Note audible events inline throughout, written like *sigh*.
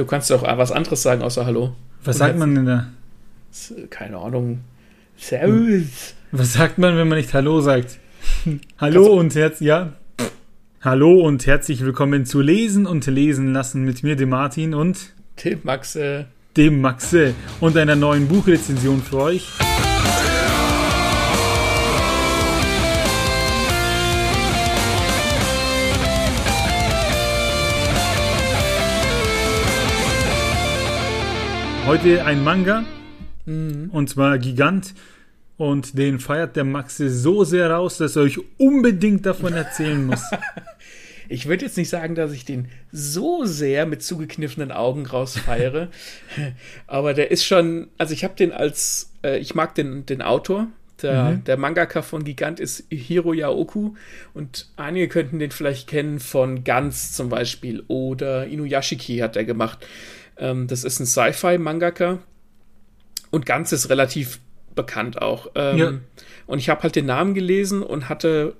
Du kannst auch was anderes sagen außer Hallo. Was sagt man denn da? Keine Ahnung. Servus. Was sagt man, wenn man nicht Hallo sagt? *laughs* Hallo und herzlich, ja. Hallo und herzlich willkommen zu Lesen und Lesen lassen mit mir, dem Martin und dem Maxe. Dem Maxe und einer neuen Buchrezension für euch. Heute ein Manga. Mhm. Und zwar Gigant. Und den feiert der Maxe so sehr raus, dass er euch unbedingt davon erzählen muss. *laughs* ich würde jetzt nicht sagen, dass ich den so sehr mit zugekniffenen Augen rausfeiere. *laughs* aber der ist schon, also ich habe den als, äh, ich mag den, den Autor. Der, mhm. der Mangaka von Gigant ist Hiro Yaoku und einige könnten den vielleicht kennen von Guns zum Beispiel oder Inuyashiki hat er gemacht. Ähm, das ist ein Sci-Fi-Mangaka und ganz ist relativ bekannt auch. Ähm, ja. Und ich habe halt den Namen gelesen und hatte,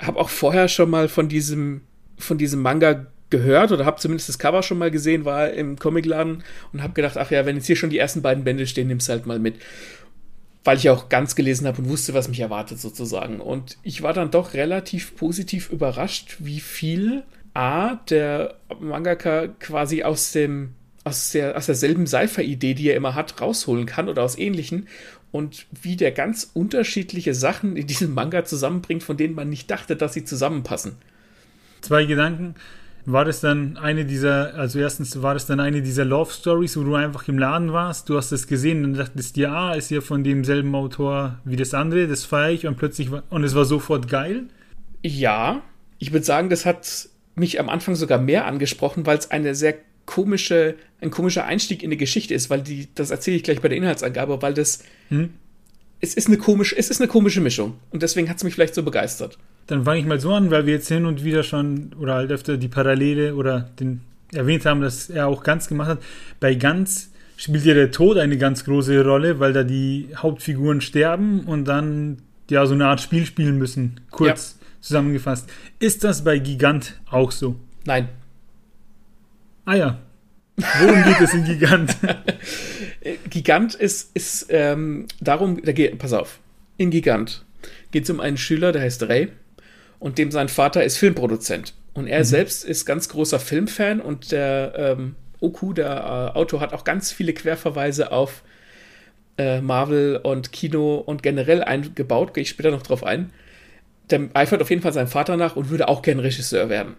habe auch vorher schon mal von diesem, von diesem Manga gehört oder habe zumindest das Cover schon mal gesehen, war im Comicladen und habe gedacht, ach ja, wenn jetzt hier schon die ersten beiden Bände stehen, nimm's halt mal mit. Weil ich auch ganz gelesen habe und wusste, was mich erwartet sozusagen. Und ich war dann doch relativ positiv überrascht, wie viel A, der Mangaka quasi aus dem aus, der, aus derselben Seifer-Idee, die er immer hat, rausholen kann oder aus ähnlichen und wie der ganz unterschiedliche Sachen in diesem Manga zusammenbringt, von denen man nicht dachte, dass sie zusammenpassen. Zwei Gedanken. War das dann eine dieser, also erstens war das dann eine dieser Love Stories, wo du einfach im Laden warst, du hast es gesehen und dachtest, ja, ist ja von demselben Autor wie das andere, das feiere ich und plötzlich war, und es war sofort geil? Ja, ich würde sagen, das hat mich am Anfang sogar mehr angesprochen, weil es eine sehr komische, ein komischer Einstieg in die Geschichte ist, weil die, das erzähle ich gleich bei der Inhaltsangabe, weil das, hm? es ist eine komische, es ist eine komische Mischung und deswegen hat es mich vielleicht so begeistert. Dann fange ich mal so an, weil wir jetzt hin und wieder schon oder halt öfter die Parallele oder den erwähnt haben, dass er auch ganz gemacht hat. Bei ganz spielt ja der Tod eine ganz große Rolle, weil da die Hauptfiguren sterben und dann ja so eine Art Spiel spielen müssen. Kurz. Ja zusammengefasst. Ist das bei Gigant auch so? Nein. Ah ja. Worum geht es in Gigant? *laughs* Gigant ist, ist ähm, darum, da geht, pass auf, in Gigant geht es um einen Schüler, der heißt Ray und dem sein Vater ist Filmproduzent. Und er mhm. selbst ist ganz großer Filmfan und der ähm, Oku, der äh, Autor, hat auch ganz viele Querverweise auf äh, Marvel und Kino und generell eingebaut, gehe ich später noch drauf ein der eifert auf jeden Fall seinem Vater nach und würde auch gern Regisseur werden.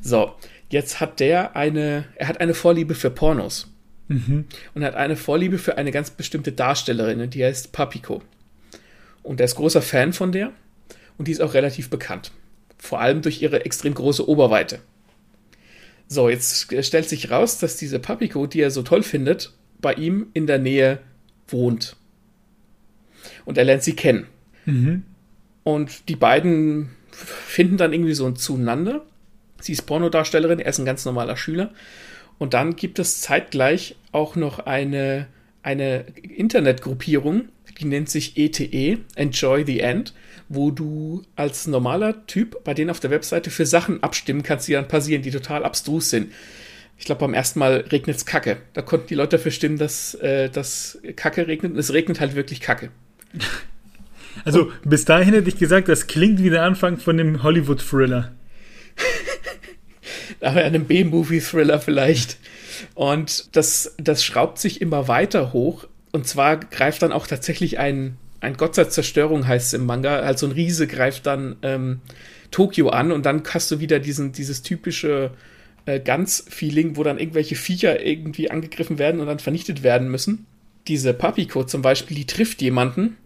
So, jetzt hat der eine, er hat eine Vorliebe für Pornos. Mhm. Und hat eine Vorliebe für eine ganz bestimmte Darstellerin, die heißt Papiko. Und er ist großer Fan von der und die ist auch relativ bekannt. Vor allem durch ihre extrem große Oberweite. So, jetzt stellt sich raus, dass diese Papiko, die er so toll findet, bei ihm in der Nähe wohnt. Und er lernt sie kennen. Mhm. Und die beiden finden dann irgendwie so ein Zueinander. Sie ist Pornodarstellerin, er ist ein ganz normaler Schüler. Und dann gibt es zeitgleich auch noch eine, eine Internetgruppierung, die nennt sich ETE, e, Enjoy the End, wo du als normaler Typ bei denen auf der Webseite für Sachen abstimmen kannst, die dann passieren, die total abstrus sind. Ich glaube, beim ersten Mal regnet es Kacke. Da konnten die Leute dafür stimmen, dass, äh, dass Kacke regnet und es regnet halt wirklich Kacke. *laughs* Also bis dahin hätte ich gesagt, das klingt wie der Anfang von einem Hollywood-Thriller. *laughs* Aber einem B-Movie-Thriller vielleicht. Und das, das schraubt sich immer weiter hoch. Und zwar greift dann auch tatsächlich ein, ein Gott sei Zerstörung heißt es im Manga. Also ein Riese greift dann ähm, Tokio an und dann hast du wieder diesen, dieses typische äh, Ganz-Feeling, wo dann irgendwelche Viecher irgendwie angegriffen werden und dann vernichtet werden müssen. Diese Papiko zum Beispiel, die trifft jemanden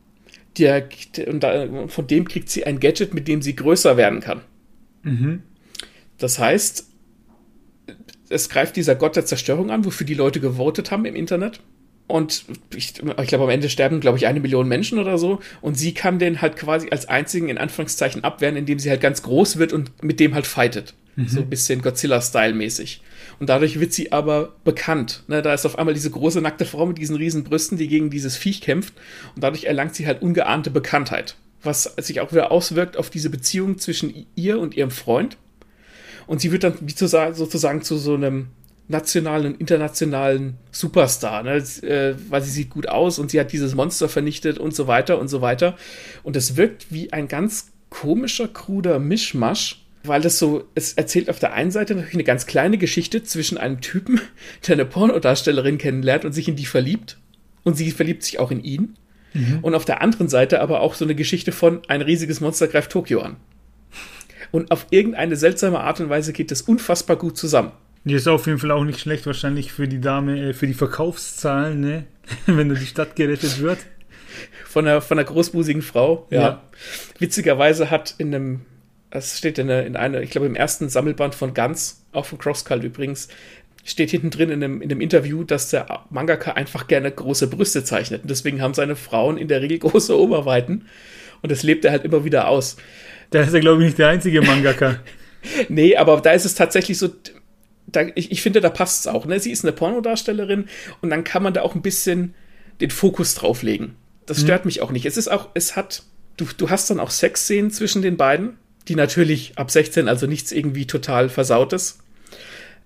der, und da, von dem kriegt sie ein Gadget, mit dem sie größer werden kann. Mhm. Das heißt, es greift dieser Gott der Zerstörung an, wofür die Leute gewotet haben im Internet. Und ich, ich glaube, am Ende sterben, glaube ich, eine Million Menschen oder so. Und sie kann den halt quasi als einzigen in Anführungszeichen abwehren, indem sie halt ganz groß wird und mit dem halt fightet. Mhm. So ein bisschen Godzilla-Style-mäßig. Und dadurch wird sie aber bekannt. Ne, da ist auf einmal diese große nackte Frau mit diesen riesen Brüsten, die gegen dieses Viech kämpft. Und dadurch erlangt sie halt ungeahnte Bekanntheit. Was sich auch wieder auswirkt auf diese Beziehung zwischen ihr und ihrem Freund. Und sie wird dann wie zu, sozusagen zu so einem nationalen und internationalen Superstar, ne? äh, weil sie sieht gut aus und sie hat dieses Monster vernichtet und so weiter und so weiter. Und es wirkt wie ein ganz komischer, kruder Mischmasch, weil das so, es erzählt auf der einen Seite natürlich eine ganz kleine Geschichte zwischen einem Typen, der eine Pornodarstellerin kennenlernt und sich in die verliebt. Und sie verliebt sich auch in ihn. Mhm. Und auf der anderen Seite aber auch so eine Geschichte von ein riesiges Monster greift Tokio an. Und auf irgendeine seltsame Art und Weise geht das unfassbar gut zusammen. Die ist auf jeden Fall auch nicht schlecht, wahrscheinlich für die Dame, äh, für die Verkaufszahlen, ne? *laughs* wenn die Stadt gerettet wird. Von einer, von einer großbusigen Frau, ja. ja. Witzigerweise hat in einem, das steht in, einer, in einer, ich glaube im ersten Sammelband von Ganz, auch von Crosscult übrigens, steht hinten drin in einem, in einem Interview, dass der Mangaka einfach gerne große Brüste zeichnet. Und deswegen haben seine Frauen in der Regel *laughs* große Oberweiten. Und das lebt er halt immer wieder aus. Da ist er, glaube ich, nicht der einzige Mangaka. *laughs* nee, aber da ist es tatsächlich so, da, ich, ich finde, da passt es auch. Ne? Sie ist eine Pornodarstellerin und dann kann man da auch ein bisschen den Fokus drauflegen. Das stört mhm. mich auch nicht. Es ist auch, es hat, du, du hast dann auch Sexszenen zwischen den beiden, die natürlich ab 16, also nichts irgendwie total Versautes,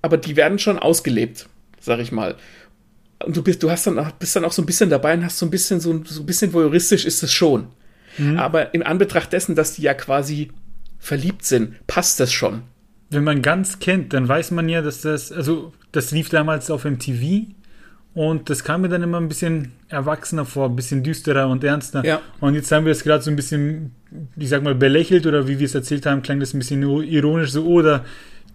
aber die werden schon ausgelebt, sag ich mal. Und du bist, du hast dann auch, bist dann auch so ein bisschen dabei und hast so ein bisschen, so, so ein bisschen voyeuristisch ist es schon. Mhm. Aber in Anbetracht dessen, dass die ja quasi verliebt sind, passt das schon wenn man ganz kennt, dann weiß man ja, dass das, also das lief damals auf MTV und das kam mir dann immer ein bisschen erwachsener vor, ein bisschen düsterer und ernster. Ja. Und jetzt haben wir es gerade so ein bisschen, ich sag mal, belächelt oder wie wir es erzählt haben, klang das ein bisschen ironisch so, oder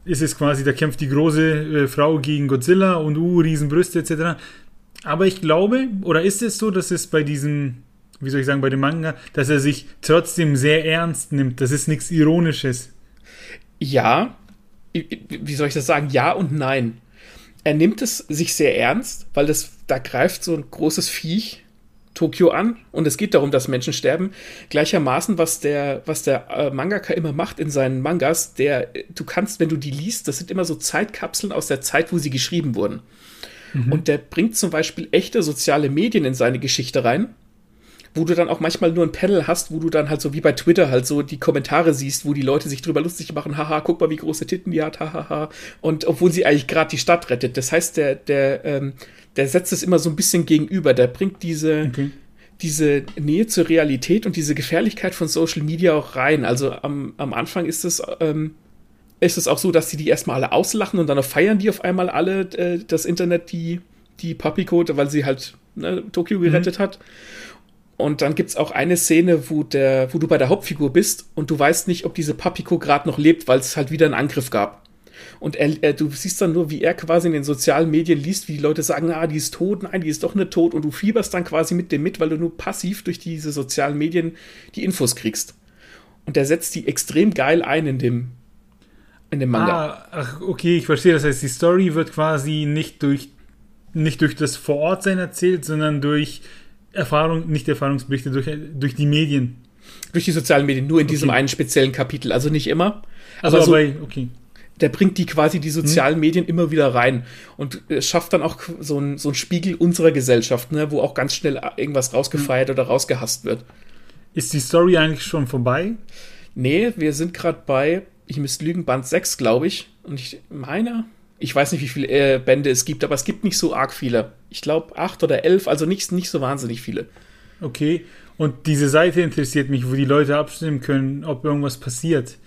ist es quasi, da kämpft die große äh, Frau gegen Godzilla und uh, Riesenbrüste etc. Aber ich glaube, oder ist es so, dass es bei diesem, wie soll ich sagen, bei dem Manga, dass er sich trotzdem sehr ernst nimmt, das ist nichts Ironisches. Ja, wie soll ich das sagen, ja und nein. Er nimmt es sich sehr ernst, weil das, da greift so ein großes Viech Tokio an und es geht darum, dass Menschen sterben. Gleichermaßen, was der, was der äh, Mangaka immer macht in seinen Mangas, der, du kannst, wenn du die liest, das sind immer so Zeitkapseln aus der Zeit, wo sie geschrieben wurden. Mhm. Und der bringt zum Beispiel echte soziale Medien in seine Geschichte rein wo du dann auch manchmal nur ein Panel hast, wo du dann halt so wie bei Twitter halt so die Kommentare siehst, wo die Leute sich drüber lustig machen, haha, guck mal, wie große Titten die hat, hahaha. Und obwohl sie eigentlich gerade die Stadt rettet. Das heißt, der, der, ähm, der setzt es immer so ein bisschen gegenüber. Der bringt diese, okay. diese Nähe zur Realität und diese Gefährlichkeit von Social Media auch rein. Also am, am Anfang ist es, ähm, ist es auch so, dass sie die erstmal alle auslachen und dann feiern die auf einmal alle äh, das Internet, die, die Puppy-Code, weil sie halt ne, Tokio gerettet mhm. hat. Und dann gibt es auch eine Szene, wo, der, wo du bei der Hauptfigur bist und du weißt nicht, ob diese Papiko gerade noch lebt, weil es halt wieder einen Angriff gab. Und er, er, du siehst dann nur, wie er quasi in den sozialen Medien liest, wie die Leute sagen, ah, die ist tot, nein, die ist doch nicht tot. Und du fieberst dann quasi mit dem mit, weil du nur passiv durch diese sozialen Medien die Infos kriegst. Und der setzt die extrem geil ein in dem, in dem Manga. Ah, ach, okay, ich verstehe. Das heißt, die Story wird quasi nicht durch, nicht durch das Vorortsein erzählt, sondern durch Erfahrung, nicht Erfahrungsberichte, durch, durch die Medien. Durch die sozialen Medien, nur in okay. diesem einen speziellen Kapitel. Also nicht immer. Also aber, so, okay. Der bringt die quasi die sozialen hm. Medien immer wieder rein und schafft dann auch so einen so Spiegel unserer Gesellschaft, ne, wo auch ganz schnell irgendwas rausgefeiert hm. oder rausgehasst wird. Ist die Story eigentlich schon vorbei? Nee, wir sind gerade bei, ich müsste lügen, Band 6, glaube ich. Und ich meine, ich weiß nicht, wie viele äh, Bände es gibt, aber es gibt nicht so arg viele. Ich glaube acht oder elf, also nicht, nicht so wahnsinnig viele. Okay, und diese Seite interessiert mich, wo die Leute abstimmen können, ob irgendwas passiert.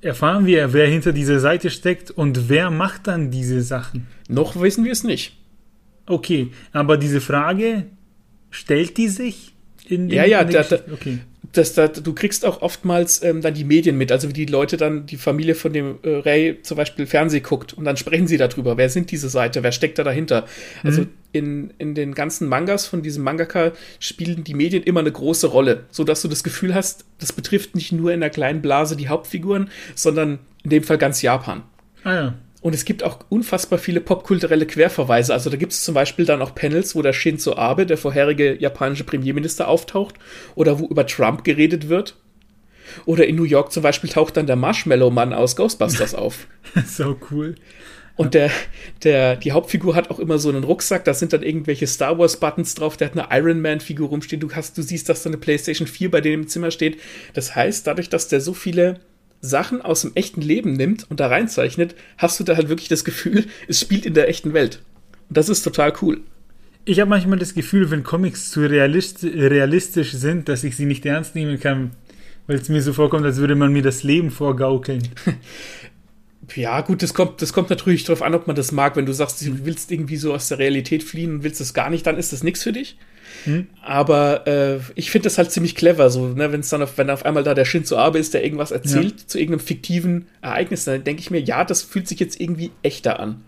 Erfahren wir, wer hinter dieser Seite steckt und wer macht dann diese Sachen? Noch wissen wir es nicht. Okay, aber diese Frage, stellt die sich? In den, ja, ja, da, da, okay das, da, du kriegst auch oftmals ähm, dann die Medien mit, also wie die Leute dann, die Familie von dem äh, Ray zum Beispiel Fernseh guckt und dann sprechen sie darüber, wer sind diese Seite, wer steckt da dahinter. Mhm. Also in, in den ganzen Mangas von diesem Mangaka spielen die Medien immer eine große Rolle, sodass du das Gefühl hast, das betrifft nicht nur in der kleinen Blase die Hauptfiguren, sondern in dem Fall ganz Japan. Ah ja. Und es gibt auch unfassbar viele popkulturelle Querverweise. Also da gibt es zum Beispiel dann auch Panels, wo der Shinzo Abe, der vorherige japanische Premierminister, auftaucht oder wo über Trump geredet wird. Oder in New York zum Beispiel taucht dann der Marshmallow-Mann aus Ghostbusters *laughs* auf. so cool. Und der, der, die Hauptfigur hat auch immer so einen Rucksack, da sind dann irgendwelche Star Wars Buttons drauf, der hat eine Iron Man Figur rumstehen, du hast, du siehst, dass da eine PlayStation 4 bei dem im Zimmer steht. Das heißt, dadurch, dass der so viele Sachen aus dem echten Leben nimmt und da reinzeichnet, hast du da halt wirklich das Gefühl, *laughs* es spielt in der echten Welt. Und das ist total cool. Ich habe manchmal das Gefühl, wenn Comics zu realist realistisch sind, dass ich sie nicht ernst nehmen kann, weil es mir so vorkommt, als würde man mir das Leben vorgaukeln. *laughs* Ja, gut, das kommt, das kommt natürlich darauf an, ob man das mag. Wenn du sagst, du willst irgendwie so aus der Realität fliehen und willst das gar nicht, dann ist das nichts für dich. Hm. Aber äh, ich finde das halt ziemlich clever, so, ne, wenn es dann auf, wenn auf einmal da der Shinzo Abe ist, der irgendwas erzählt ja. zu irgendeinem fiktiven Ereignis, dann denke ich mir, ja, das fühlt sich jetzt irgendwie echter an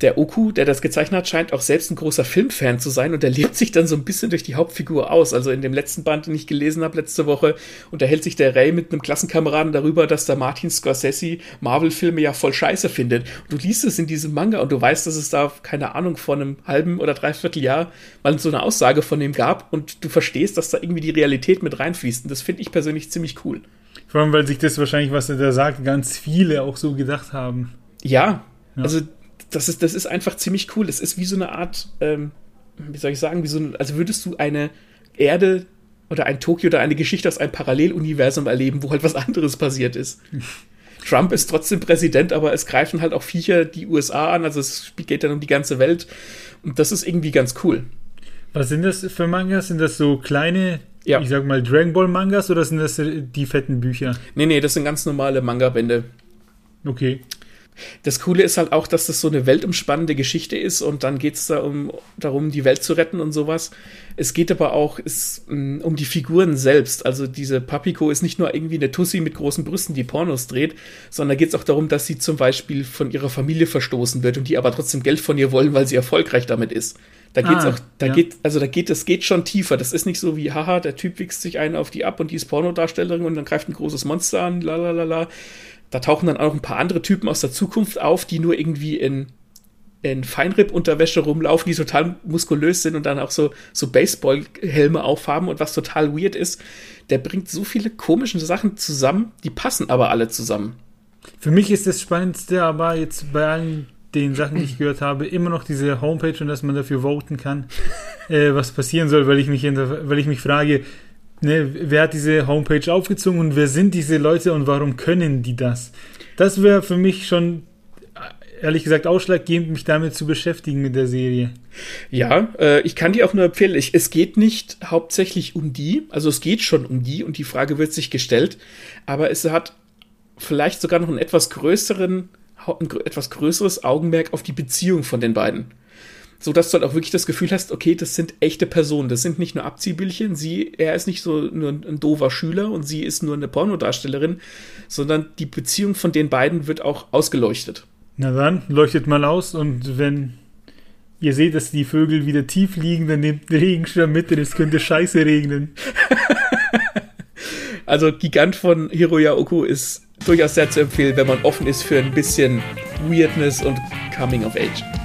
der Oku, der das gezeichnet hat, scheint auch selbst ein großer Filmfan zu sein und er lebt sich dann so ein bisschen durch die Hauptfigur aus. Also in dem letzten Band, den ich gelesen habe letzte Woche, unterhält sich der Ray mit einem Klassenkameraden darüber, dass der Martin Scorsese Marvel-Filme ja voll scheiße findet. Und du liest es in diesem Manga und du weißt, dass es da, keine Ahnung, vor einem halben oder dreiviertel Jahr mal so eine Aussage von ihm gab und du verstehst, dass da irgendwie die Realität mit reinfließt. Und das finde ich persönlich ziemlich cool. Vor allem, weil sich das wahrscheinlich, was er da sagt, ganz viele auch so gedacht haben. Ja, ja. also das ist, das ist einfach ziemlich cool. Es ist wie so eine Art, ähm, wie soll ich sagen, wie so ein, also würdest du eine Erde oder ein Tokio oder eine Geschichte aus einem Paralleluniversum erleben, wo halt was anderes passiert ist. *laughs* Trump ist trotzdem Präsident, aber es greifen halt auch Viecher die USA an, also es geht dann um die ganze Welt und das ist irgendwie ganz cool. Was sind das für Mangas? Sind das so kleine, ja. ich sag mal Dragon Ball Mangas oder sind das die fetten Bücher? Nee, nee, das sind ganz normale Manga-Bände. Okay. Das Coole ist halt auch, dass das so eine weltumspannende Geschichte ist und dann geht es da um, darum, die Welt zu retten und sowas. Es geht aber auch ist, mm, um die Figuren selbst. Also diese Papiko ist nicht nur irgendwie eine Tussi mit großen Brüsten, die Pornos dreht, sondern da geht es auch darum, dass sie zum Beispiel von ihrer Familie verstoßen wird und die aber trotzdem Geld von ihr wollen, weil sie erfolgreich damit ist. Da geht's ah, auch, da ja. geht, also da geht, das geht schon tiefer. Das ist nicht so wie, haha, der Typ wichst sich einen auf die ab und die ist Pornodarstellerin und dann greift ein großes Monster an, la la la la da tauchen dann auch ein paar andere Typen aus der Zukunft auf, die nur irgendwie in, in Feinripp-Unterwäsche rumlaufen, die total muskulös sind und dann auch so, so Baseball-Helme aufhaben und was total weird ist. Der bringt so viele komische Sachen zusammen, die passen aber alle zusammen. Für mich ist das Spannendste aber jetzt bei allen den Sachen, die ich gehört habe, immer noch diese Homepage und dass man dafür voten kann, *laughs* äh, was passieren soll, weil ich mich, weil ich mich frage, ne, wer hat diese Homepage aufgezogen und wer sind diese Leute und warum können die das? Das wäre für mich schon ehrlich gesagt ausschlaggebend, mich damit zu beschäftigen mit der Serie. Ja, äh, ich kann die auch nur empfehlen. Ich, es geht nicht hauptsächlich um die, also es geht schon um die und die Frage wird sich gestellt, aber es hat vielleicht sogar noch einen etwas größeren, ein etwas größeres Augenmerk auf die Beziehung von den beiden so dass du halt auch wirklich das Gefühl hast, okay, das sind echte Personen, das sind nicht nur Abziehbildchen, sie, er ist nicht so nur ein, ein doofer Schüler und sie ist nur eine Pornodarstellerin, sondern die Beziehung von den beiden wird auch ausgeleuchtet. Na dann, leuchtet mal aus und wenn ihr seht, dass die Vögel wieder tief liegen, dann nehmt den Regenschirm mit, denn es könnte scheiße regnen. *laughs* also Gigant von Hiroya Oku ist durchaus sehr zu empfehlen, wenn man offen ist für ein bisschen Weirdness und Coming of Age.